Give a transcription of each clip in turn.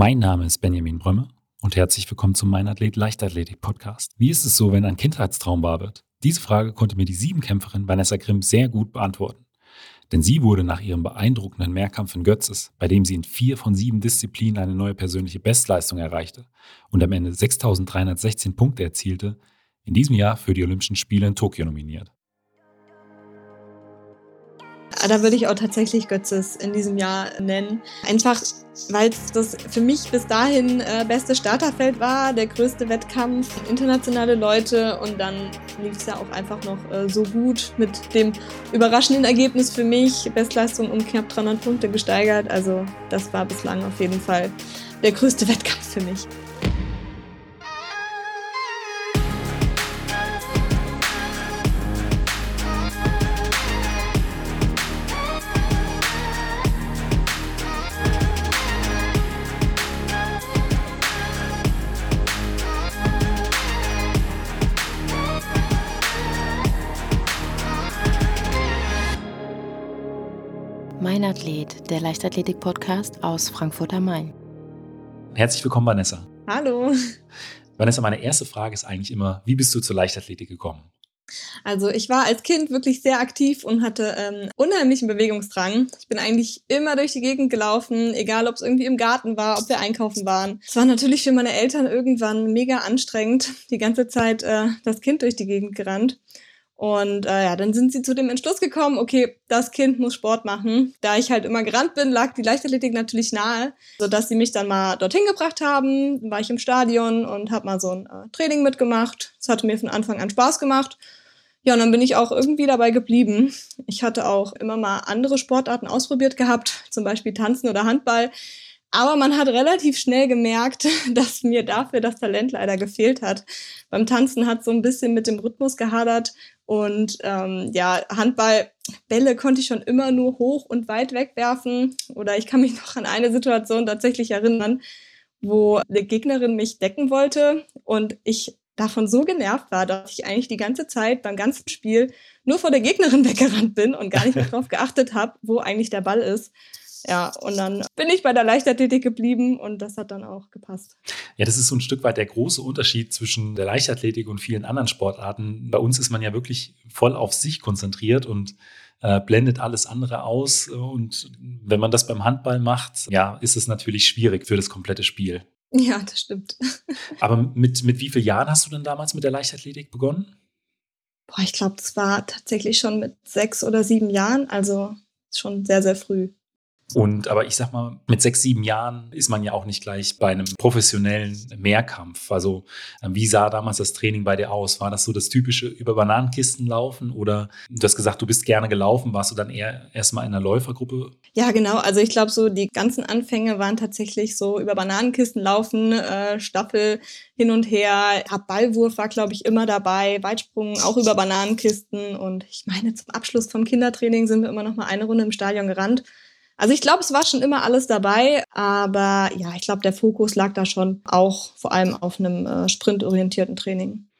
Mein Name ist Benjamin Brömme und herzlich willkommen zum Mein Athlet Leichtathletik Podcast. Wie ist es so, wenn ein Kindheitstraum wahr wird? Diese Frage konnte mir die Siebenkämpferin Vanessa Grimm sehr gut beantworten. Denn sie wurde nach ihrem beeindruckenden Mehrkampf in Götzes, bei dem sie in vier von sieben Disziplinen eine neue persönliche Bestleistung erreichte und am Ende 6316 Punkte erzielte, in diesem Jahr für die Olympischen Spiele in Tokio nominiert. Ah, da würde ich auch tatsächlich Götzes in diesem Jahr nennen. Einfach, weil es das für mich bis dahin äh, beste Starterfeld war, der größte Wettkampf, internationale Leute und dann lief es ja auch einfach noch äh, so gut mit dem überraschenden Ergebnis für mich. Bestleistung um knapp 300 Punkte gesteigert. Also das war bislang auf jeden Fall der größte Wettkampf für mich. Mein Athlet, der Leichtathletik-Podcast aus Frankfurt am Main. Herzlich willkommen, Vanessa. Hallo. Vanessa, meine erste Frage ist eigentlich immer, wie bist du zur Leichtathletik gekommen? Also ich war als Kind wirklich sehr aktiv und hatte ähm, unheimlichen Bewegungsdrang. Ich bin eigentlich immer durch die Gegend gelaufen, egal ob es irgendwie im Garten war, ob wir einkaufen waren. Es war natürlich für meine Eltern irgendwann mega anstrengend, die ganze Zeit äh, das Kind durch die Gegend gerannt. Und äh, ja, dann sind sie zu dem Entschluss gekommen, okay, das Kind muss Sport machen. Da ich halt immer gerannt bin, lag die Leichtathletik natürlich nahe, sodass sie mich dann mal dorthin gebracht haben. Dann war ich im Stadion und habe mal so ein äh, Training mitgemacht. Das hatte mir von Anfang an Spaß gemacht. Ja, und dann bin ich auch irgendwie dabei geblieben. Ich hatte auch immer mal andere Sportarten ausprobiert gehabt, zum Beispiel Tanzen oder Handball. Aber man hat relativ schnell gemerkt, dass mir dafür das Talent leider gefehlt hat. Beim Tanzen hat so ein bisschen mit dem Rhythmus gehadert und ähm, ja, Handballbälle konnte ich schon immer nur hoch und weit wegwerfen. Oder ich kann mich noch an eine Situation tatsächlich erinnern, wo eine Gegnerin mich decken wollte und ich davon so genervt war, dass ich eigentlich die ganze Zeit beim ganzen Spiel nur vor der Gegnerin weggerannt bin und gar nicht mehr darauf geachtet habe, wo eigentlich der Ball ist. Ja, und dann bin ich bei der Leichtathletik geblieben und das hat dann auch gepasst. Ja, das ist so ein Stück weit der große Unterschied zwischen der Leichtathletik und vielen anderen Sportarten. Bei uns ist man ja wirklich voll auf sich konzentriert und äh, blendet alles andere aus. Und wenn man das beim Handball macht, ja, ist es natürlich schwierig für das komplette Spiel. Ja, das stimmt. Aber mit, mit wie vielen Jahren hast du denn damals mit der Leichtathletik begonnen? Boah, ich glaube, es war tatsächlich schon mit sechs oder sieben Jahren, also schon sehr, sehr früh. Und aber ich sag mal, mit sechs, sieben Jahren ist man ja auch nicht gleich bei einem professionellen Mehrkampf. Also ähm, wie sah damals das Training bei dir aus? War das so das typische über Bananenkisten laufen oder du hast gesagt, du bist gerne gelaufen, warst du dann eher erstmal in einer Läufergruppe? Ja, genau. Also ich glaube, so die ganzen Anfänge waren tatsächlich so über Bananenkisten laufen, äh, Staffel hin und her. Ballwurf war, glaube ich, immer dabei, Weitsprung auch über Bananenkisten. Und ich meine, zum Abschluss vom Kindertraining sind wir immer noch mal eine Runde im Stadion gerannt. Also ich glaube, es war schon immer alles dabei, aber ja, ich glaube, der Fokus lag da schon auch vor allem auf einem äh, sprintorientierten Training.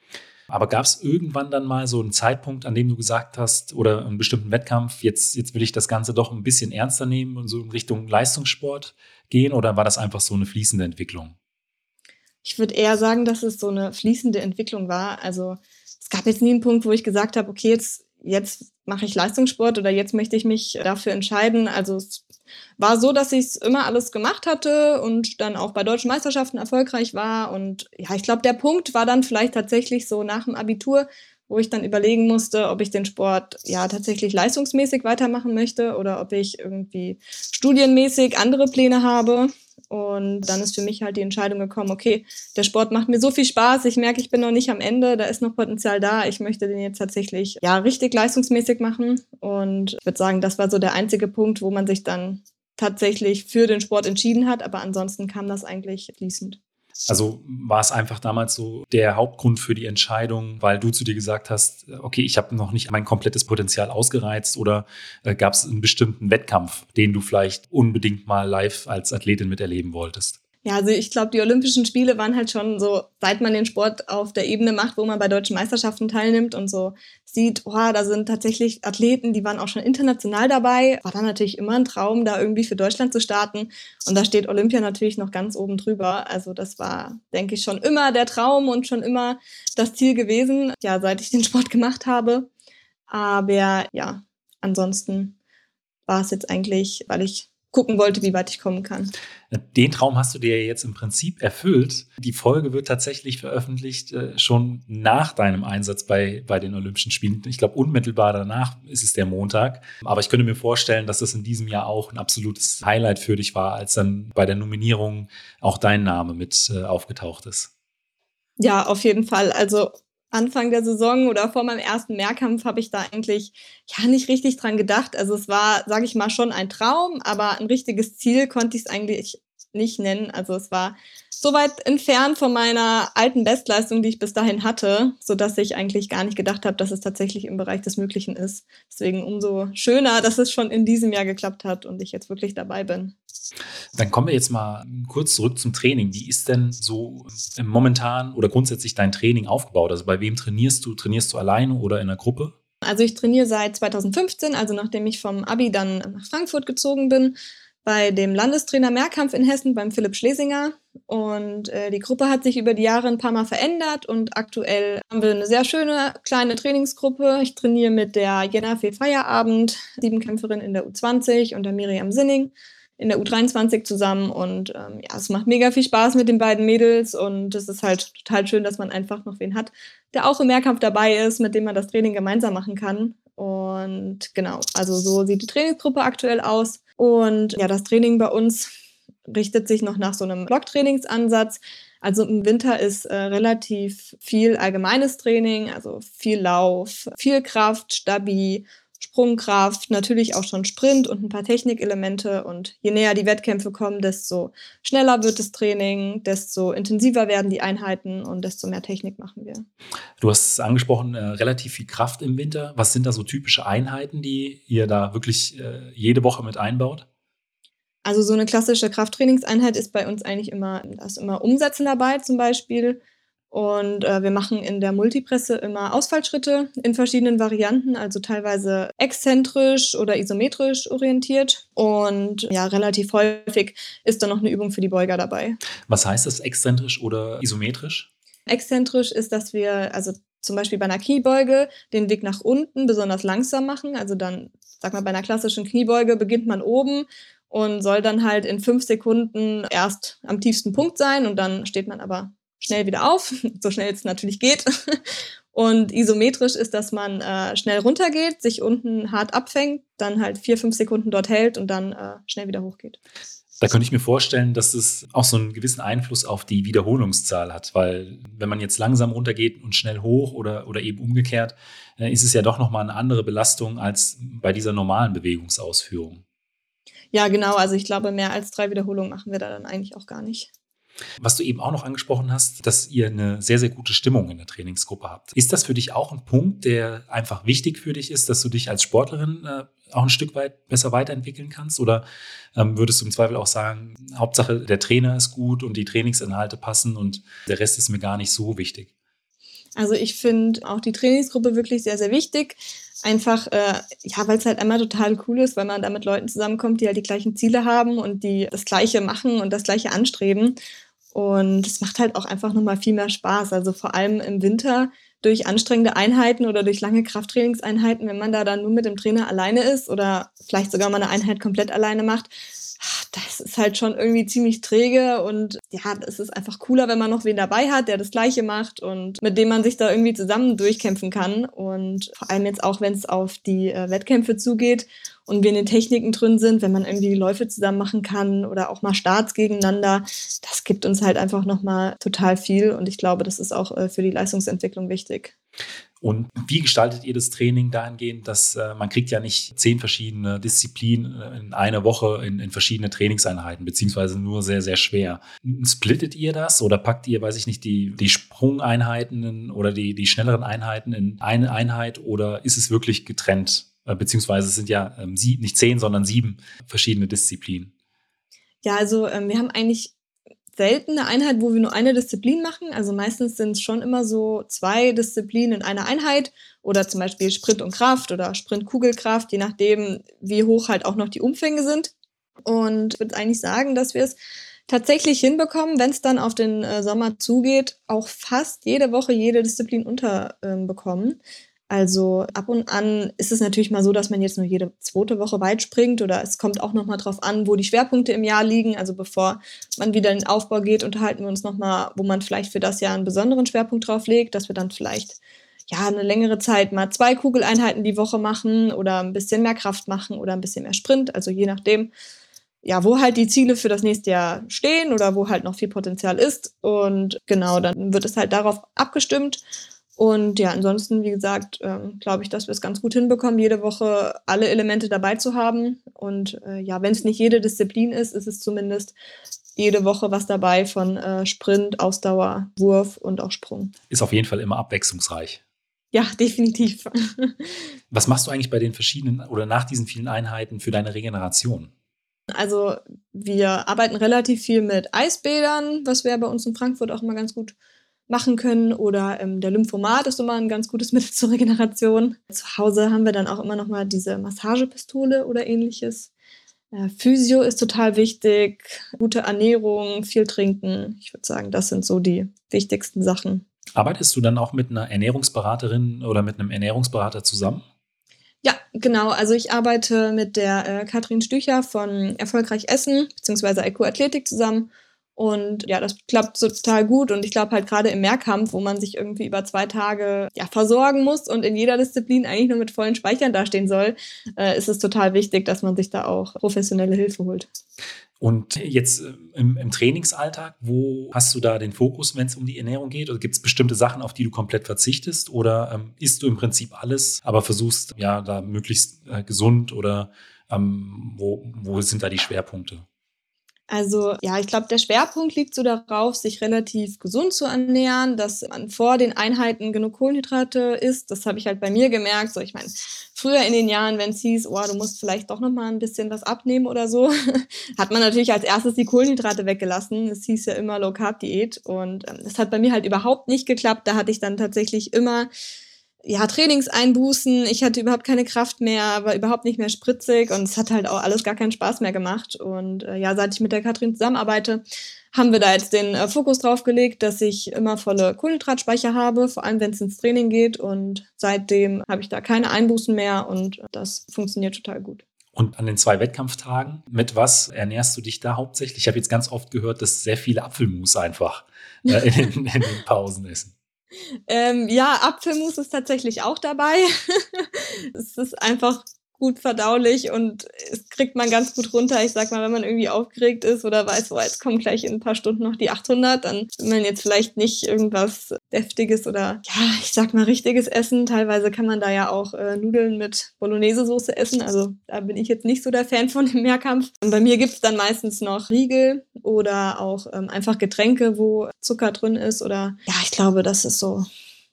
Aber gab es irgendwann dann mal so einen Zeitpunkt, an dem du gesagt hast, oder einen bestimmten Wettkampf, jetzt, jetzt will ich das Ganze doch ein bisschen ernster nehmen und so in Richtung Leistungssport gehen, oder war das einfach so eine fließende Entwicklung? Ich würde eher sagen, dass es so eine fließende Entwicklung war. Also es gab jetzt nie einen Punkt, wo ich gesagt habe, okay, jetzt jetzt mache ich Leistungssport oder jetzt möchte ich mich dafür entscheiden. Also es war so, dass ich es immer alles gemacht hatte und dann auch bei deutschen Meisterschaften erfolgreich war. Und ja, ich glaube, der Punkt war dann vielleicht tatsächlich so nach dem Abitur, wo ich dann überlegen musste, ob ich den Sport ja tatsächlich leistungsmäßig weitermachen möchte oder ob ich irgendwie studienmäßig andere Pläne habe. Und dann ist für mich halt die Entscheidung gekommen, okay, der Sport macht mir so viel Spaß, ich merke, ich bin noch nicht am Ende, da ist noch Potenzial da, ich möchte den jetzt tatsächlich ja richtig leistungsmäßig machen. Und ich würde sagen, das war so der einzige Punkt, wo man sich dann tatsächlich für den Sport entschieden hat, aber ansonsten kam das eigentlich fließend. Also war es einfach damals so der Hauptgrund für die Entscheidung, weil du zu dir gesagt hast, okay, ich habe noch nicht mein komplettes Potenzial ausgereizt oder äh, gab es einen bestimmten Wettkampf, den du vielleicht unbedingt mal live als Athletin miterleben wolltest? Ja, also ich glaube, die Olympischen Spiele waren halt schon so, seit man den Sport auf der Ebene macht, wo man bei deutschen Meisterschaften teilnimmt und so sieht, oh, da sind tatsächlich Athleten, die waren auch schon international dabei. War dann natürlich immer ein Traum, da irgendwie für Deutschland zu starten. Und da steht Olympia natürlich noch ganz oben drüber. Also das war, denke ich, schon immer der Traum und schon immer das Ziel gewesen, ja, seit ich den Sport gemacht habe. Aber ja, ansonsten war es jetzt eigentlich, weil ich gucken wollte, wie weit ich kommen kann. Den Traum hast du dir jetzt im Prinzip erfüllt. Die Folge wird tatsächlich veröffentlicht äh, schon nach deinem Einsatz bei, bei den Olympischen Spielen. Ich glaube, unmittelbar danach ist es der Montag. Aber ich könnte mir vorstellen, dass das in diesem Jahr auch ein absolutes Highlight für dich war, als dann bei der Nominierung auch dein Name mit äh, aufgetaucht ist. Ja, auf jeden Fall. Also Anfang der Saison oder vor meinem ersten Mehrkampf habe ich da eigentlich ja nicht richtig dran gedacht. Also es war, sage ich mal, schon ein Traum, aber ein richtiges Ziel konnte ich es eigentlich nicht nennen. Also es war so weit entfernt von meiner alten Bestleistung, die ich bis dahin hatte, so dass ich eigentlich gar nicht gedacht habe, dass es tatsächlich im Bereich des Möglichen ist. Deswegen umso schöner, dass es schon in diesem Jahr geklappt hat und ich jetzt wirklich dabei bin. Dann kommen wir jetzt mal kurz zurück zum Training. Wie ist denn so momentan oder grundsätzlich dein Training aufgebaut? Also bei wem trainierst du? Trainierst du alleine oder in einer Gruppe? Also ich trainiere seit 2015, also nachdem ich vom Abi dann nach Frankfurt gezogen bin, bei dem Landestrainer Mehrkampf in Hessen, beim Philipp Schlesinger. Und äh, die Gruppe hat sich über die Jahre ein paar Mal verändert und aktuell haben wir eine sehr schöne kleine Trainingsgruppe. Ich trainiere mit der Jena Fee Feierabend, Siebenkämpferin in der U20 und der Miriam Sinning in der U23 zusammen und ähm, ja, es macht mega viel Spaß mit den beiden Mädels und es ist halt total schön, dass man einfach noch wen hat, der auch im Mehrkampf dabei ist, mit dem man das Training gemeinsam machen kann. Und genau, also so sieht die Trainingsgruppe aktuell aus. Und ja, das Training bei uns richtet sich noch nach so einem Blocktrainingsansatz. Also im Winter ist äh, relativ viel allgemeines Training, also viel Lauf, viel Kraft, Stabi, Sprungkraft, natürlich auch schon Sprint und ein paar Technikelemente. Und je näher die Wettkämpfe kommen, desto schneller wird das Training, desto intensiver werden die Einheiten und desto mehr Technik machen wir. Du hast es angesprochen, äh, relativ viel Kraft im Winter. Was sind da so typische Einheiten, die ihr da wirklich äh, jede Woche mit einbaut? Also so eine klassische Krafttrainingseinheit ist bei uns eigentlich immer, da ist immer Umsetzen dabei zum Beispiel. Und äh, wir machen in der Multipresse immer Ausfallschritte in verschiedenen Varianten, also teilweise exzentrisch oder isometrisch orientiert. Und ja, relativ häufig ist da noch eine Übung für die Beuger dabei. Was heißt das exzentrisch oder isometrisch? Exzentrisch ist, dass wir also zum Beispiel bei einer Kniebeuge den Weg nach unten besonders langsam machen. Also dann, sag mal, bei einer klassischen Kniebeuge beginnt man oben und soll dann halt in fünf Sekunden erst am tiefsten Punkt sein und dann steht man aber schnell wieder auf, so schnell es natürlich geht. Und isometrisch ist, dass man äh, schnell runtergeht, sich unten hart abfängt, dann halt vier, fünf Sekunden dort hält und dann äh, schnell wieder hochgeht. Da könnte ich mir vorstellen, dass es auch so einen gewissen Einfluss auf die Wiederholungszahl hat, weil wenn man jetzt langsam runtergeht und schnell hoch oder, oder eben umgekehrt, äh, ist es ja doch nochmal eine andere Belastung als bei dieser normalen Bewegungsausführung. Ja, genau. Also ich glaube, mehr als drei Wiederholungen machen wir da dann eigentlich auch gar nicht. Was du eben auch noch angesprochen hast, dass ihr eine sehr, sehr gute Stimmung in der Trainingsgruppe habt. Ist das für dich auch ein Punkt, der einfach wichtig für dich ist, dass du dich als Sportlerin äh, auch ein Stück weit besser weiterentwickeln kannst? Oder ähm, würdest du im Zweifel auch sagen, Hauptsache der Trainer ist gut und die Trainingsinhalte passen und der Rest ist mir gar nicht so wichtig? Also ich finde auch die Trainingsgruppe wirklich sehr, sehr wichtig. Einfach, äh, ja, weil es halt einmal total cool ist, weil man da mit Leuten zusammenkommt, die halt die gleichen Ziele haben und die das Gleiche machen und das Gleiche anstreben. Und es macht halt auch einfach nochmal viel mehr Spaß. Also vor allem im Winter durch anstrengende Einheiten oder durch lange Krafttrainingseinheiten, wenn man da dann nur mit dem Trainer alleine ist oder vielleicht sogar mal eine Einheit komplett alleine macht, das ist halt schon irgendwie ziemlich träge und ja, es ist einfach cooler, wenn man noch wen dabei hat, der das Gleiche macht und mit dem man sich da irgendwie zusammen durchkämpfen kann. Und vor allem jetzt auch, wenn es auf die äh, Wettkämpfe zugeht und wir in den Techniken drin sind, wenn man irgendwie Läufe zusammen machen kann oder auch mal Starts gegeneinander, das gibt uns halt einfach nochmal total viel und ich glaube, das ist auch äh, für die Leistungsentwicklung wichtig. Und wie gestaltet ihr das Training dahingehend, dass äh, man kriegt ja nicht zehn verschiedene Disziplinen äh, in einer Woche in, in, verschiedene Trainingseinheiten, beziehungsweise nur sehr, sehr schwer. Splittet ihr das oder packt ihr, weiß ich nicht, die, die Sprungeinheiten oder die, die schnelleren Einheiten in eine Einheit oder ist es wirklich getrennt? Äh, beziehungsweise es sind ja ähm, sie, nicht zehn, sondern sieben verschiedene Disziplinen. Ja, also ähm, wir haben eigentlich selten eine Einheit, wo wir nur eine Disziplin machen. Also meistens sind es schon immer so zwei Disziplinen in einer Einheit oder zum Beispiel Sprint und Kraft oder Sprint-Kugelkraft, je nachdem, wie hoch halt auch noch die Umfänge sind. Und ich würde eigentlich sagen, dass wir es tatsächlich hinbekommen, wenn es dann auf den äh, Sommer zugeht, auch fast jede Woche jede Disziplin unterbekommen. Ähm, also ab und an ist es natürlich mal so, dass man jetzt nur jede zweite Woche weit springt oder es kommt auch nochmal drauf an, wo die Schwerpunkte im Jahr liegen. Also bevor man wieder in den Aufbau geht, unterhalten wir uns nochmal, wo man vielleicht für das Jahr einen besonderen Schwerpunkt drauf legt, dass wir dann vielleicht ja eine längere Zeit mal zwei Kugeleinheiten die Woche machen oder ein bisschen mehr Kraft machen oder ein bisschen mehr Sprint. Also je nachdem, ja, wo halt die Ziele für das nächste Jahr stehen oder wo halt noch viel Potenzial ist. Und genau, dann wird es halt darauf abgestimmt. Und ja, ansonsten, wie gesagt, ähm, glaube ich, dass wir es ganz gut hinbekommen, jede Woche alle Elemente dabei zu haben. Und äh, ja, wenn es nicht jede Disziplin ist, ist es zumindest jede Woche was dabei von äh, Sprint, Ausdauer, Wurf und auch Sprung. Ist auf jeden Fall immer abwechslungsreich. Ja, definitiv. was machst du eigentlich bei den verschiedenen oder nach diesen vielen Einheiten für deine Regeneration? Also wir arbeiten relativ viel mit Eisbädern, was wir bei uns in Frankfurt auch immer ganz gut machen können oder ähm, der Lymphomat ist immer ein ganz gutes Mittel zur Regeneration. Zu Hause haben wir dann auch immer noch mal diese Massagepistole oder ähnliches. Äh, Physio ist total wichtig, gute Ernährung, viel trinken. Ich würde sagen, das sind so die wichtigsten Sachen. Arbeitest du dann auch mit einer Ernährungsberaterin oder mit einem Ernährungsberater zusammen? Ja, genau. Also ich arbeite mit der äh, Katrin Stücher von Erfolgreich Essen bzw. IQ Athletik zusammen und ja, das klappt so total gut. Und ich glaube halt gerade im Mehrkampf, wo man sich irgendwie über zwei Tage ja, versorgen muss und in jeder Disziplin eigentlich nur mit vollen Speichern dastehen soll, äh, ist es total wichtig, dass man sich da auch professionelle Hilfe holt. Und jetzt äh, im, im, Trainingsalltag, wo hast du da den Fokus, wenn es um die Ernährung geht? Oder gibt es bestimmte Sachen, auf die du komplett verzichtest? Oder ähm, isst du im Prinzip alles, aber versuchst ja da möglichst äh, gesund oder ähm, wo, wo sind da die Schwerpunkte? Also ja, ich glaube, der Schwerpunkt liegt so darauf, sich relativ gesund zu ernähren, dass man vor den Einheiten genug Kohlenhydrate isst. Das habe ich halt bei mir gemerkt. So, ich meine, früher in den Jahren, wenn es hieß, oh, du musst vielleicht doch noch mal ein bisschen was abnehmen oder so, hat man natürlich als erstes die Kohlenhydrate weggelassen. Es hieß ja immer Low Carb Diät und ähm, das hat bei mir halt überhaupt nicht geklappt. Da hatte ich dann tatsächlich immer ja, Trainingseinbußen. Ich hatte überhaupt keine Kraft mehr, war überhaupt nicht mehr spritzig und es hat halt auch alles gar keinen Spaß mehr gemacht. Und äh, ja, seit ich mit der Katrin zusammenarbeite, haben wir da jetzt den äh, Fokus drauf gelegt, dass ich immer volle Kohlenhydratspeicher habe, vor allem wenn es ins Training geht. Und seitdem habe ich da keine Einbußen mehr und das funktioniert total gut. Und an den zwei Wettkampftagen, mit was ernährst du dich da hauptsächlich? Ich habe jetzt ganz oft gehört, dass sehr viele Apfelmus einfach äh, in, in den Pausen essen. Ähm, ja, Apfelmus ist tatsächlich auch dabei. es ist einfach gut verdaulich und es kriegt man ganz gut runter. Ich sag mal, wenn man irgendwie aufgeregt ist oder weiß, oh, jetzt kommen gleich in ein paar Stunden noch die 800, dann will man jetzt vielleicht nicht irgendwas deftiges oder ja, ich sag mal richtiges essen. Teilweise kann man da ja auch äh, Nudeln mit Bolognese-Soße essen. Also da bin ich jetzt nicht so der Fan von dem Mehrkampf. Und bei mir gibt's dann meistens noch Riegel oder auch ähm, einfach Getränke, wo Zucker drin ist oder ja, ich glaube, das ist so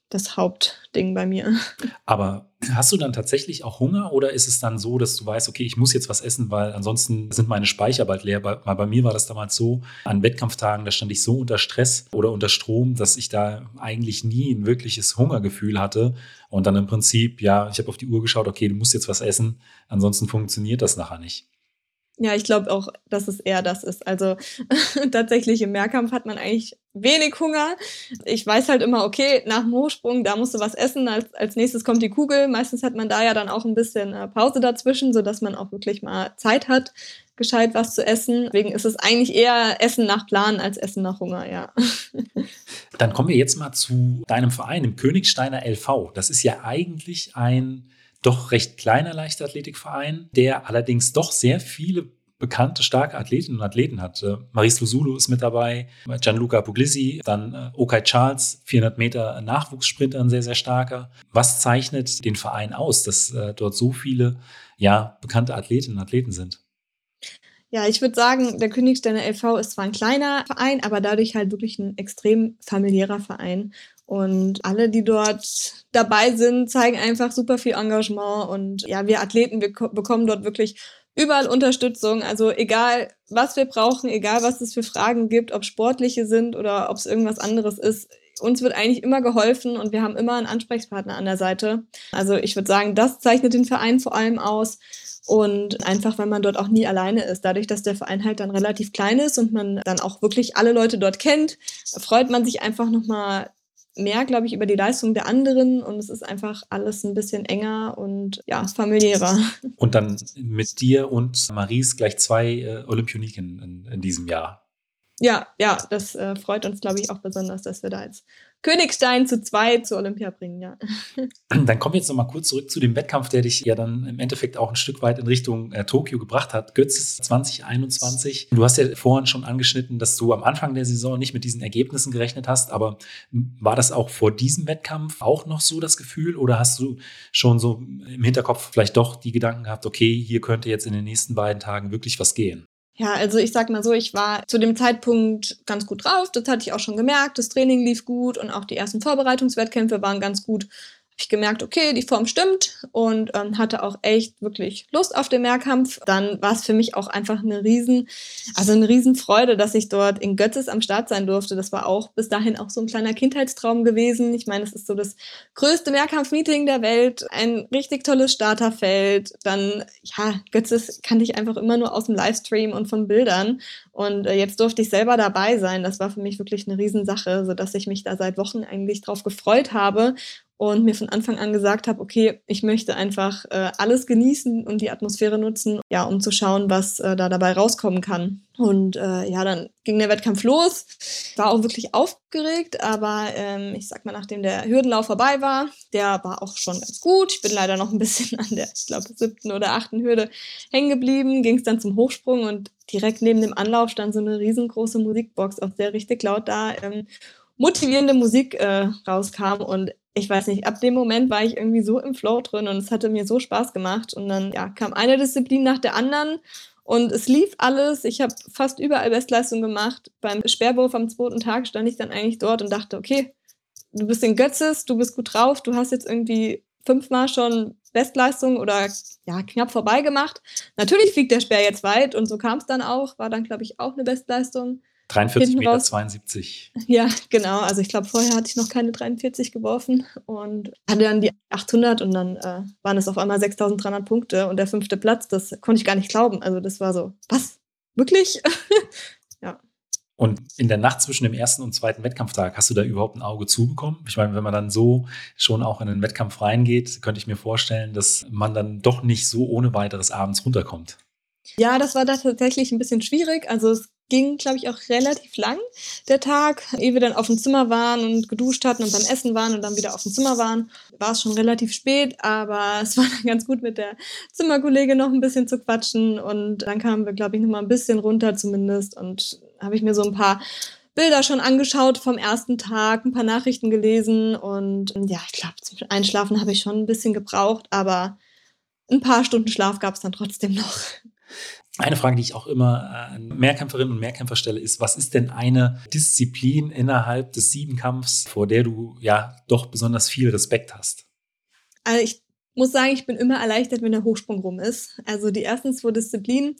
das Hauptding bei mir. Aber hast du dann tatsächlich auch Hunger oder ist es dann so, dass du weißt, okay, ich muss jetzt was essen, weil ansonsten sind meine Speicher bald leer? Weil bei mir war das damals so, an Wettkampftagen, da stand ich so unter Stress oder unter Strom, dass ich da eigentlich nie ein wirkliches Hungergefühl hatte. Und dann im Prinzip, ja, ich habe auf die Uhr geschaut, okay, du musst jetzt was essen, ansonsten funktioniert das nachher nicht. Ja, ich glaube auch, dass es eher das ist. Also tatsächlich im Mehrkampf hat man eigentlich wenig Hunger. Ich weiß halt immer, okay, nach dem Hochsprung, da musst du was essen. Als, als nächstes kommt die Kugel. Meistens hat man da ja dann auch ein bisschen äh, Pause dazwischen, sodass man auch wirklich mal Zeit hat, gescheit was zu essen. Deswegen ist es eigentlich eher Essen nach Plan als Essen nach Hunger, ja. Dann kommen wir jetzt mal zu deinem Verein, dem Königsteiner LV. Das ist ja eigentlich ein doch recht kleiner Leichtathletikverein, der allerdings doch sehr viele bekannte, starke Athletinnen und Athleten hat. Maris Lusulu ist mit dabei, Gianluca Puglisi, dann äh, Okai Charles, 400 Meter Nachwuchssprinter, ein sehr, sehr starker. Was zeichnet den Verein aus, dass äh, dort so viele, ja, bekannte Athletinnen und Athleten sind? Ja, ich würde sagen, der Königsteiner LV ist zwar ein kleiner Verein, aber dadurch halt wirklich ein extrem familiärer Verein. Und alle, die dort dabei sind, zeigen einfach super viel Engagement. Und ja, wir Athleten, wir bekommen dort wirklich überall Unterstützung. Also egal, was wir brauchen, egal, was es für Fragen gibt, ob sportliche sind oder ob es irgendwas anderes ist. Uns wird eigentlich immer geholfen und wir haben immer einen Ansprechpartner an der Seite. Also ich würde sagen, das zeichnet den Verein vor allem aus. Und einfach, weil man dort auch nie alleine ist. Dadurch, dass der Verein halt dann relativ klein ist und man dann auch wirklich alle Leute dort kennt, freut man sich einfach nochmal mehr, glaube ich, über die Leistung der anderen und es ist einfach alles ein bisschen enger und ja, familiärer. Und dann mit dir und Maries gleich zwei äh, Olympioniken in, in diesem Jahr. Ja, ja, das äh, freut uns, glaube ich, auch besonders, dass wir da jetzt Königstein zu zwei zur Olympia bringen, ja. Dann kommen wir jetzt noch mal kurz zurück zu dem Wettkampf, der dich ja dann im Endeffekt auch ein Stück weit in Richtung äh, Tokio gebracht hat. Götz 2021. Du hast ja vorhin schon angeschnitten, dass du am Anfang der Saison nicht mit diesen Ergebnissen gerechnet hast, aber war das auch vor diesem Wettkampf auch noch so das Gefühl oder hast du schon so im Hinterkopf vielleicht doch die Gedanken gehabt, okay, hier könnte jetzt in den nächsten beiden Tagen wirklich was gehen? Ja, also ich sag mal so, ich war zu dem Zeitpunkt ganz gut drauf. Das hatte ich auch schon gemerkt. Das Training lief gut und auch die ersten Vorbereitungswettkämpfe waren ganz gut ich gemerkt, okay, die Form stimmt und ähm, hatte auch echt wirklich Lust auf den Mehrkampf. Dann war es für mich auch einfach eine riesen, also eine riesen Freude, dass ich dort in Götzes am Start sein durfte. Das war auch bis dahin auch so ein kleiner Kindheitstraum gewesen. Ich meine, es ist so das größte Mehrkampf-Meeting der Welt, ein richtig tolles Starterfeld. Dann, ja, Götzes kannte ich einfach immer nur aus dem Livestream und von Bildern. Und äh, jetzt durfte ich selber dabei sein. Das war für mich wirklich eine Riesensache, sodass ich mich da seit Wochen eigentlich drauf gefreut habe und mir von Anfang an gesagt habe, okay, ich möchte einfach äh, alles genießen und die Atmosphäre nutzen, ja, um zu schauen, was äh, da dabei rauskommen kann. Und äh, ja, dann ging der Wettkampf los. War auch wirklich aufgeregt, aber ähm, ich sag mal, nachdem der Hürdenlauf vorbei war, der war auch schon ganz gut. Ich bin leider noch ein bisschen an der, ich glaube, siebten oder achten Hürde hängen geblieben. Ging es dann zum Hochsprung und direkt neben dem Anlauf stand so eine riesengroße Musikbox, aus der richtig laut da ähm, motivierende Musik äh, rauskam und ich weiß nicht, ab dem Moment war ich irgendwie so im Flow drin und es hatte mir so Spaß gemacht. Und dann ja, kam eine Disziplin nach der anderen und es lief alles. Ich habe fast überall Bestleistung gemacht. Beim Sperrwurf am zweiten Tag stand ich dann eigentlich dort und dachte, okay, du bist in Götzes, du bist gut drauf, du hast jetzt irgendwie fünfmal schon Bestleistung oder ja, knapp vorbei gemacht. Natürlich fliegt der Speer jetzt weit und so kam es dann auch, war dann, glaube ich, auch eine Bestleistung. 43 Meter 72. Ja, genau. Also ich glaube, vorher hatte ich noch keine 43 geworfen und hatte dann die 800 und dann äh, waren es auf einmal 6300 Punkte und der fünfte Platz, das konnte ich gar nicht glauben. Also das war so, was? Wirklich? ja. Und in der Nacht zwischen dem ersten und zweiten Wettkampftag, hast du da überhaupt ein Auge zubekommen? Ich meine, wenn man dann so schon auch in den Wettkampf reingeht, könnte ich mir vorstellen, dass man dann doch nicht so ohne weiteres abends runterkommt. Ja, das war da tatsächlich ein bisschen schwierig. Also es ging, glaube ich, auch relativ lang, der Tag. Ehe wir dann auf dem Zimmer waren und geduscht hatten und beim Essen waren und dann wieder auf dem Zimmer waren, war es schon relativ spät, aber es war dann ganz gut mit der Zimmerkollegin noch ein bisschen zu quatschen und dann kamen wir, glaube ich, noch mal ein bisschen runter zumindest und habe ich mir so ein paar Bilder schon angeschaut vom ersten Tag, ein paar Nachrichten gelesen und ja, ich glaube, zum Einschlafen habe ich schon ein bisschen gebraucht, aber ein paar Stunden Schlaf gab es dann trotzdem noch. Eine Frage, die ich auch immer an Mehrkämpferinnen und Mehrkämpfer stelle, ist, was ist denn eine Disziplin innerhalb des Siebenkampfs, vor der du ja doch besonders viel Respekt hast? Also ich muss sagen, ich bin immer erleichtert, wenn der Hochsprung rum ist. Also die ersten zwei Disziplinen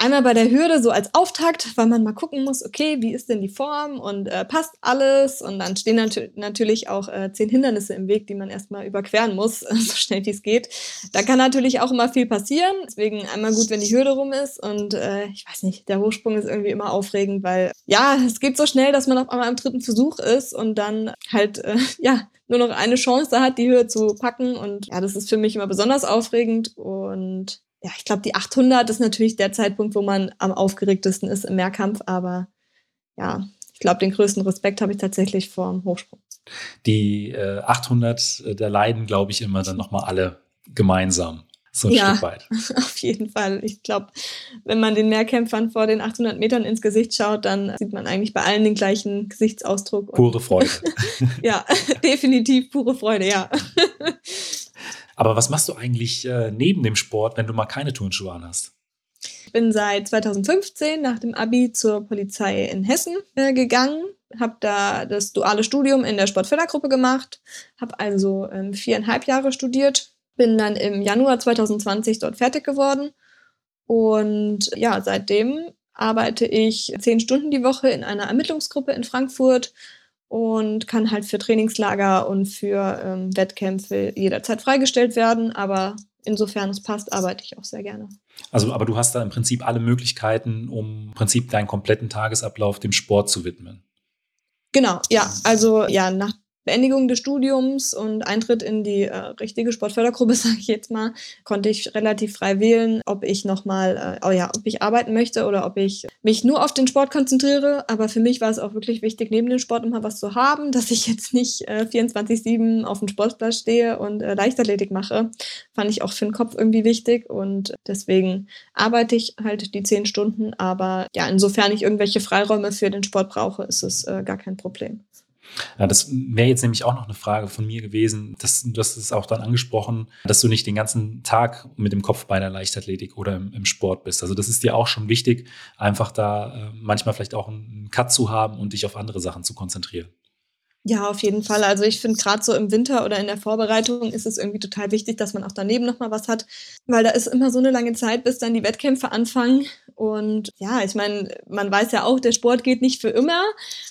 Einmal bei der Hürde so als Auftakt, weil man mal gucken muss, okay, wie ist denn die Form und äh, passt alles? Und dann stehen nat natürlich auch äh, zehn Hindernisse im Weg, die man erstmal überqueren muss, so schnell wie es geht. Da kann natürlich auch immer viel passieren. Deswegen einmal gut, wenn die Hürde rum ist. Und äh, ich weiß nicht, der Hochsprung ist irgendwie immer aufregend, weil ja, es geht so schnell, dass man auf einmal im dritten Versuch ist und dann halt, äh, ja, nur noch eine Chance hat, die Höhe zu packen. Und ja, das ist für mich immer besonders aufregend. Und ja, ich glaube, die 800 ist natürlich der Zeitpunkt, wo man am aufgeregtesten ist im Mehrkampf, aber ja, ich glaube, den größten Respekt habe ich tatsächlich vor dem Hochsprung. Die äh, 800, äh, da leiden, glaube ich, immer dann nochmal alle gemeinsam. So ein ja, Stück weit. Auf jeden Fall. Ich glaube, wenn man den Mehrkämpfern vor den 800 Metern ins Gesicht schaut, dann sieht man eigentlich bei allen den gleichen Gesichtsausdruck. Pure Freude. ja, definitiv pure Freude, ja. Aber was machst du eigentlich äh, neben dem Sport, wenn du mal keine Turnschuhe an hast? Ich bin seit 2015 nach dem Abi zur Polizei in Hessen äh, gegangen, habe da das duale Studium in der Sportfördergruppe gemacht, habe also ähm, viereinhalb Jahre studiert, bin dann im Januar 2020 dort fertig geworden Und ja, seitdem arbeite ich zehn Stunden die Woche in einer Ermittlungsgruppe in Frankfurt und kann halt für Trainingslager und für ähm, Wettkämpfe jederzeit freigestellt werden. Aber insofern es passt, arbeite ich auch sehr gerne. Also, aber du hast da im Prinzip alle Möglichkeiten, um im Prinzip deinen kompletten Tagesablauf dem Sport zu widmen. Genau, ja. Also ja, nach Beendigung des Studiums und Eintritt in die äh, richtige Sportfördergruppe, sage ich jetzt mal, konnte ich relativ frei wählen, ob ich nochmal, äh, oh ja, ob ich arbeiten möchte oder ob ich mich nur auf den Sport konzentriere. Aber für mich war es auch wirklich wichtig, neben dem Sport immer was zu haben, dass ich jetzt nicht äh, 24-7 auf dem Sportplatz stehe und äh, Leichtathletik mache. Fand ich auch für den Kopf irgendwie wichtig und deswegen arbeite ich halt die zehn Stunden. Aber ja, insofern ich irgendwelche Freiräume für den Sport brauche, ist es äh, gar kein Problem. Ja, das wäre jetzt nämlich auch noch eine Frage von mir gewesen. Das, du hast es auch dann angesprochen, dass du nicht den ganzen Tag mit dem Kopf bei der Leichtathletik oder im, im Sport bist. Also das ist dir auch schon wichtig, einfach da äh, manchmal vielleicht auch einen Cut zu haben und dich auf andere Sachen zu konzentrieren. Ja, auf jeden Fall. Also ich finde gerade so im Winter oder in der Vorbereitung ist es irgendwie total wichtig, dass man auch daneben nochmal was hat, weil da ist immer so eine lange Zeit, bis dann die Wettkämpfe anfangen. Und ja, ich meine, man weiß ja auch, der Sport geht nicht für immer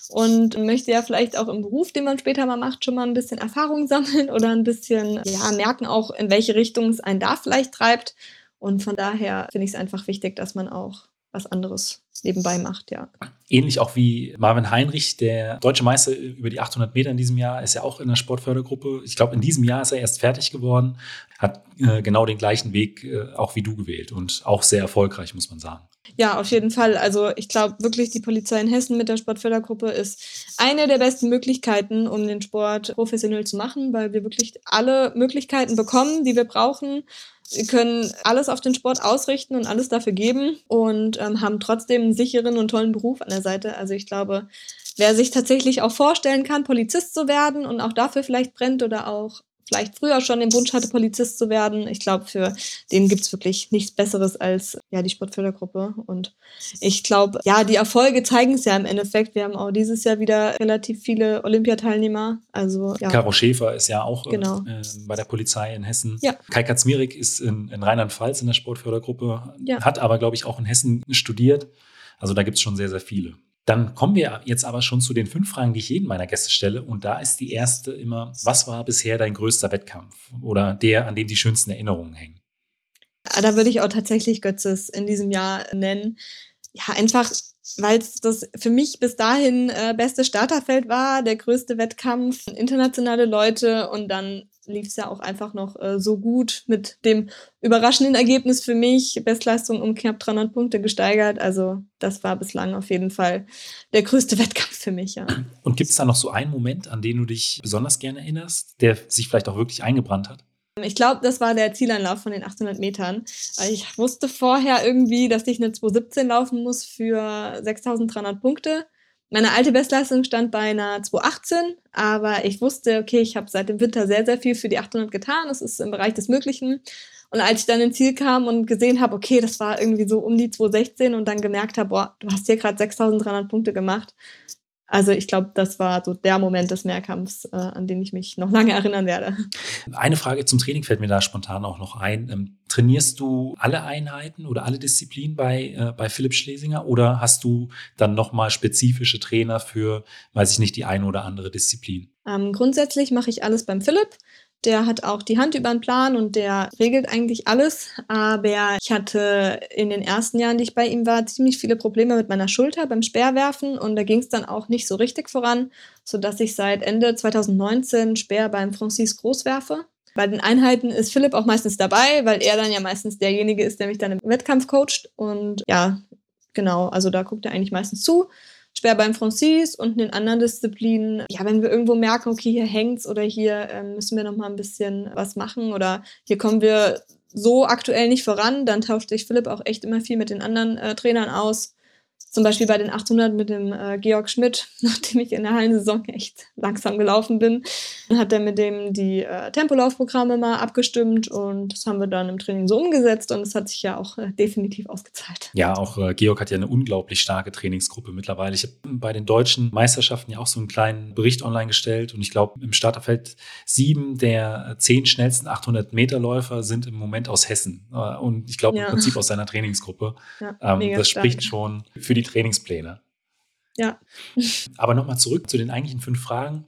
und möchte ja vielleicht auch im Beruf, den man später mal macht, schon mal ein bisschen Erfahrung sammeln oder ein bisschen ja, merken auch, in welche Richtung es einen da vielleicht treibt. Und von daher finde ich es einfach wichtig, dass man auch was anderes nebenbei macht, ja. Ähnlich auch wie Marvin Heinrich, der deutsche Meister über die 800 Meter in diesem Jahr, ist ja auch in der Sportfördergruppe. Ich glaube, in diesem Jahr ist er erst fertig geworden, hat äh, genau den gleichen Weg äh, auch wie du gewählt und auch sehr erfolgreich, muss man sagen. Ja, auf jeden Fall. Also ich glaube wirklich, die Polizei in Hessen mit der Sportfördergruppe ist eine der besten Möglichkeiten, um den Sport professionell zu machen, weil wir wirklich alle Möglichkeiten bekommen, die wir brauchen. Wir können alles auf den Sport ausrichten und alles dafür geben und ähm, haben trotzdem einen sicheren und tollen Beruf an der Seite. Also ich glaube, wer sich tatsächlich auch vorstellen kann, Polizist zu werden und auch dafür vielleicht brennt oder auch vielleicht früher schon den Wunsch hatte, Polizist zu werden. Ich glaube, für den gibt's wirklich nichts Besseres als ja die Sportfördergruppe. Und ich glaube, ja, die Erfolge zeigen es ja im Endeffekt. Wir haben auch dieses Jahr wieder relativ viele Olympiateilnehmer. Also ja. Caro Schäfer ist ja auch äh, genau. äh, bei der Polizei in Hessen. Ja. Kai Katzmierik ist in, in Rheinland-Pfalz in der Sportfördergruppe, ja. hat aber, glaube ich, auch in Hessen studiert. Also da gibt's schon sehr, sehr viele. Dann kommen wir jetzt aber schon zu den fünf Fragen, die ich jedem meiner Gäste stelle. Und da ist die erste immer, was war bisher dein größter Wettkampf oder der, an dem die schönsten Erinnerungen hängen? Da würde ich auch tatsächlich Götzes in diesem Jahr nennen. Ja, einfach, weil es das für mich bis dahin äh, beste Starterfeld war, der größte Wettkampf, internationale Leute und dann lief es ja auch einfach noch äh, so gut mit dem überraschenden Ergebnis für mich. Bestleistung um knapp 300 Punkte gesteigert. Also das war bislang auf jeden Fall der größte Wettkampf für mich. Ja. Und gibt es da noch so einen Moment, an den du dich besonders gerne erinnerst, der sich vielleicht auch wirklich eingebrannt hat? Ich glaube, das war der Zieleinlauf von den 800 Metern. Ich wusste vorher irgendwie, dass ich eine 217 laufen muss für 6300 Punkte. Meine alte Bestleistung stand bei einer 218, aber ich wusste, okay, ich habe seit dem Winter sehr, sehr viel für die 800 getan. Das ist im Bereich des Möglichen. Und als ich dann ins Ziel kam und gesehen habe, okay, das war irgendwie so um die 216 und dann gemerkt habe, boah, du hast hier gerade 6300 Punkte gemacht, also ich glaube, das war so der Moment des Mehrkampfs, äh, an den ich mich noch lange erinnern werde. Eine Frage zum Training fällt mir da spontan auch noch ein. Ähm, trainierst du alle Einheiten oder alle Disziplinen bei, äh, bei Philipp Schlesinger oder hast du dann nochmal spezifische Trainer für, weiß ich nicht, die eine oder andere Disziplin? Ähm, grundsätzlich mache ich alles beim Philipp. Der hat auch die Hand über den Plan und der regelt eigentlich alles. Aber ich hatte in den ersten Jahren, die ich bei ihm war, ziemlich viele Probleme mit meiner Schulter beim Speerwerfen und da ging es dann auch nicht so richtig voran, sodass ich seit Ende 2019 Speer beim Francis Groß werfe. Bei den Einheiten ist Philipp auch meistens dabei, weil er dann ja meistens derjenige ist, der mich dann im Wettkampf coacht. Und ja, genau, also da guckt er eigentlich meistens zu schwer beim Francis und in den anderen Disziplinen, ja, wenn wir irgendwo merken, okay, hier hängt's oder hier ähm, müssen wir noch mal ein bisschen was machen oder hier kommen wir so aktuell nicht voran, dann tauscht sich Philipp auch echt immer viel mit den anderen äh, Trainern aus. Zum Beispiel bei den 800 mit dem äh, Georg Schmidt, nachdem ich in der Hallensaison echt langsam gelaufen bin, hat er mit dem die äh, Tempolaufprogramme mal abgestimmt und das haben wir dann im Training so umgesetzt und es hat sich ja auch äh, definitiv ausgezahlt. Ja, auch äh, Georg hat ja eine unglaublich starke Trainingsgruppe mittlerweile. Ich habe bei den deutschen Meisterschaften ja auch so einen kleinen Bericht online gestellt und ich glaube, im Starterfeld sieben der zehn schnellsten 800 Meter Läufer sind im Moment aus Hessen äh, und ich glaube ja. im Prinzip aus seiner Trainingsgruppe. Ja, ähm, das spricht schon für die Trainingspläne. Ja. Aber nochmal zurück zu den eigentlichen fünf Fragen.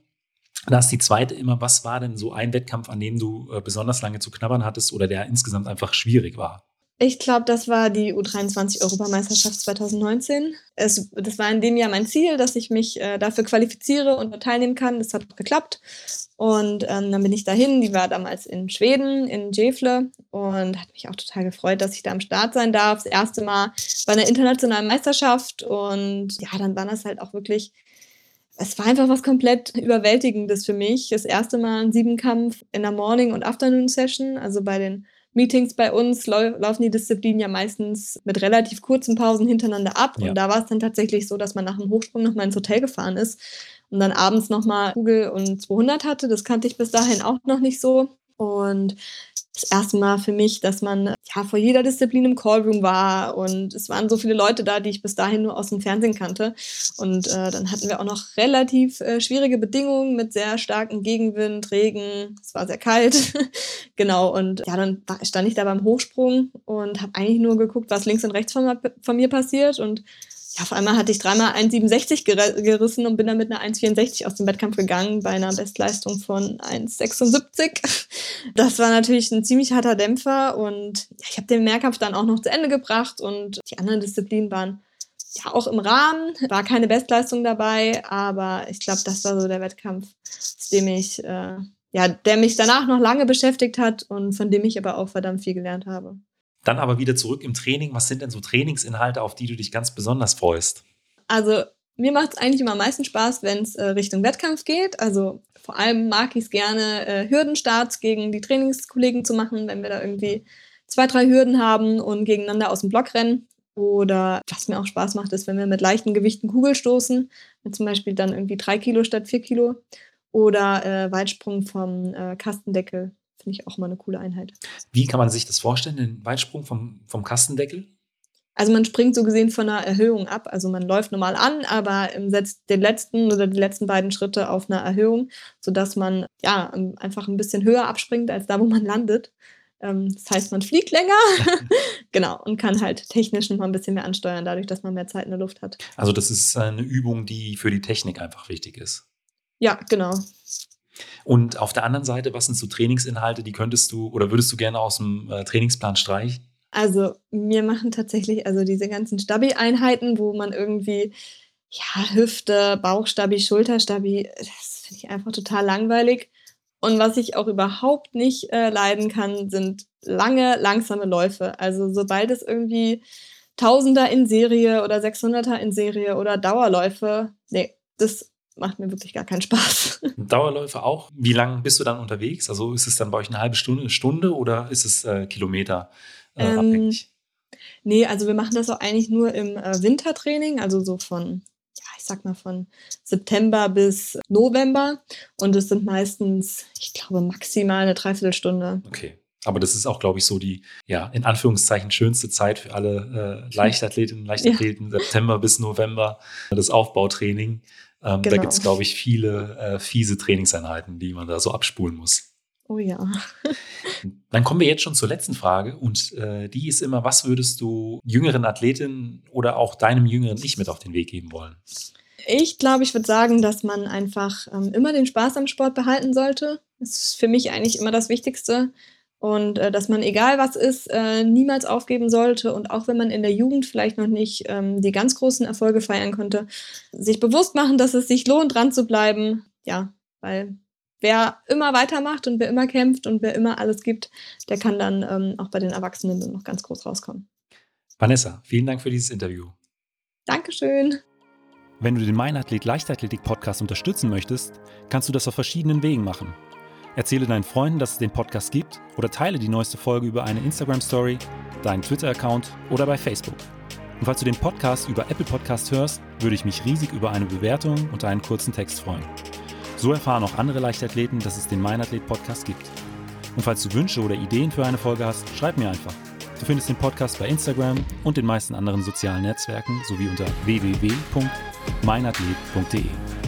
Da ist die zweite immer, was war denn so ein Wettkampf, an dem du äh, besonders lange zu knabbern hattest oder der insgesamt einfach schwierig war? Ich glaube, das war die U23-Europameisterschaft 2019. Es, das war in dem Jahr mein Ziel, dass ich mich äh, dafür qualifiziere und teilnehmen kann. Das hat geklappt. Und ähm, dann bin ich dahin. Die war damals in Schweden, in Gefle. Und hat mich auch total gefreut, dass ich da am Start sein darf. Das erste Mal bei einer internationalen Meisterschaft. Und ja, dann war das halt auch wirklich es war einfach was komplett Überwältigendes für mich. Das erste Mal ein Siebenkampf in der Morning- und Afternoon-Session, also bei den Meetings bei uns lau laufen die Disziplinen ja meistens mit relativ kurzen Pausen hintereinander ab. Ja. Und da war es dann tatsächlich so, dass man nach dem Hochsprung nochmal ins Hotel gefahren ist und dann abends nochmal Kugel und 200 hatte. Das kannte ich bis dahin auch noch nicht so. Und das erste Mal für mich, dass man ja vor jeder Disziplin im Callroom war und es waren so viele Leute da, die ich bis dahin nur aus dem Fernsehen kannte. Und äh, dann hatten wir auch noch relativ äh, schwierige Bedingungen mit sehr starkem Gegenwind, Regen. Es war sehr kalt. genau. Und ja, dann stand ich da beim Hochsprung und habe eigentlich nur geguckt, was links und rechts von, von mir passiert und ja, auf einmal hatte ich dreimal 1,67 ger gerissen und bin dann mit einer 1,64 aus dem Wettkampf gegangen bei einer Bestleistung von 1,76. Das war natürlich ein ziemlich harter Dämpfer und ich habe den Mehrkampf dann auch noch zu Ende gebracht und die anderen Disziplinen waren ja auch im Rahmen, war keine Bestleistung dabei, aber ich glaube, das war so der Wettkampf, aus dem ich, äh, ja, der mich danach noch lange beschäftigt hat und von dem ich aber auch verdammt viel gelernt habe. Dann aber wieder zurück im Training. Was sind denn so Trainingsinhalte, auf die du dich ganz besonders freust? Also mir macht es eigentlich immer am meisten Spaß, wenn es äh, Richtung Wettkampf geht. Also vor allem mag ich es gerne, äh, Hürdenstarts gegen die Trainingskollegen zu machen, wenn wir da irgendwie zwei, drei Hürden haben und gegeneinander aus dem Block rennen. Oder was mir auch Spaß macht, ist, wenn wir mit leichten Gewichten Kugel stoßen, zum Beispiel dann irgendwie drei Kilo statt vier Kilo. Oder äh, Weitsprung vom äh, Kastendeckel Finde ich auch mal eine coole Einheit. Wie kann man sich das vorstellen, den Weitsprung vom, vom Kastendeckel? Also man springt so gesehen von einer Erhöhung ab. Also man läuft normal an, aber setzt den letzten oder die letzten beiden Schritte auf eine Erhöhung, sodass man ja einfach ein bisschen höher abspringt als da, wo man landet. Ähm, das heißt, man fliegt länger, genau, und kann halt technisch noch mal ein bisschen mehr ansteuern, dadurch, dass man mehr Zeit in der Luft hat. Also das ist eine Übung, die für die Technik einfach wichtig ist. Ja, genau. Und auf der anderen Seite, was sind so Trainingsinhalte, die könntest du oder würdest du gerne aus dem äh, Trainingsplan streichen? Also mir machen tatsächlich also diese ganzen Stabi-Einheiten, wo man irgendwie ja Hüfte, Bauchstabi, Schulterstabi, das finde ich einfach total langweilig. Und was ich auch überhaupt nicht äh, leiden kann, sind lange, langsame Läufe. Also sobald es irgendwie Tausender in Serie oder 600er in Serie oder Dauerläufe, nee, das macht mir wirklich gar keinen Spaß. Dauerläufe auch? Wie lange bist du dann unterwegs? Also ist es dann bei euch eine halbe Stunde, eine Stunde oder ist es äh, Kilometer äh, ähm, abhängig? Nee, also wir machen das auch eigentlich nur im äh, Wintertraining, also so von, ja, ich sag mal von September bis November. Und es sind meistens, ich glaube, maximal eine Dreiviertelstunde. Okay. Aber das ist auch, glaube ich, so die, ja, in Anführungszeichen schönste Zeit für alle äh, Leichtathletinnen und Leichtathleten, ja. September bis November, das Aufbautraining. Ähm, genau. Da gibt es, glaube ich, viele äh, fiese Trainingseinheiten, die man da so abspulen muss. Oh ja. Dann kommen wir jetzt schon zur letzten Frage und äh, die ist immer, was würdest du jüngeren Athletinnen oder auch deinem jüngeren Ich mit auf den Weg geben wollen? Ich glaube, ich würde sagen, dass man einfach ähm, immer den Spaß am Sport behalten sollte. Das ist für mich eigentlich immer das Wichtigste und äh, dass man, egal was ist, äh, niemals aufgeben sollte und auch wenn man in der Jugend vielleicht noch nicht ähm, die ganz großen Erfolge feiern konnte, sich bewusst machen, dass es sich lohnt, dran zu bleiben. Ja, weil wer immer weitermacht und wer immer kämpft und wer immer alles gibt, der kann dann ähm, auch bei den Erwachsenen noch ganz groß rauskommen. Vanessa, vielen Dank für dieses Interview. Dankeschön. Wenn du den Mein Athlet Leichtathletik Podcast unterstützen möchtest, kannst du das auf verschiedenen Wegen machen. Erzähle deinen Freunden, dass es den Podcast gibt oder teile die neueste Folge über eine Instagram-Story, deinen Twitter-Account oder bei Facebook. Und falls du den Podcast über Apple Podcast hörst, würde ich mich riesig über eine Bewertung und einen kurzen Text freuen. So erfahren auch andere Leichtathleten, dass es den Meinathlet Podcast gibt. Und falls du Wünsche oder Ideen für eine Folge hast, schreib mir einfach. Du findest den Podcast bei Instagram und den meisten anderen sozialen Netzwerken sowie unter www.meinathlet.de.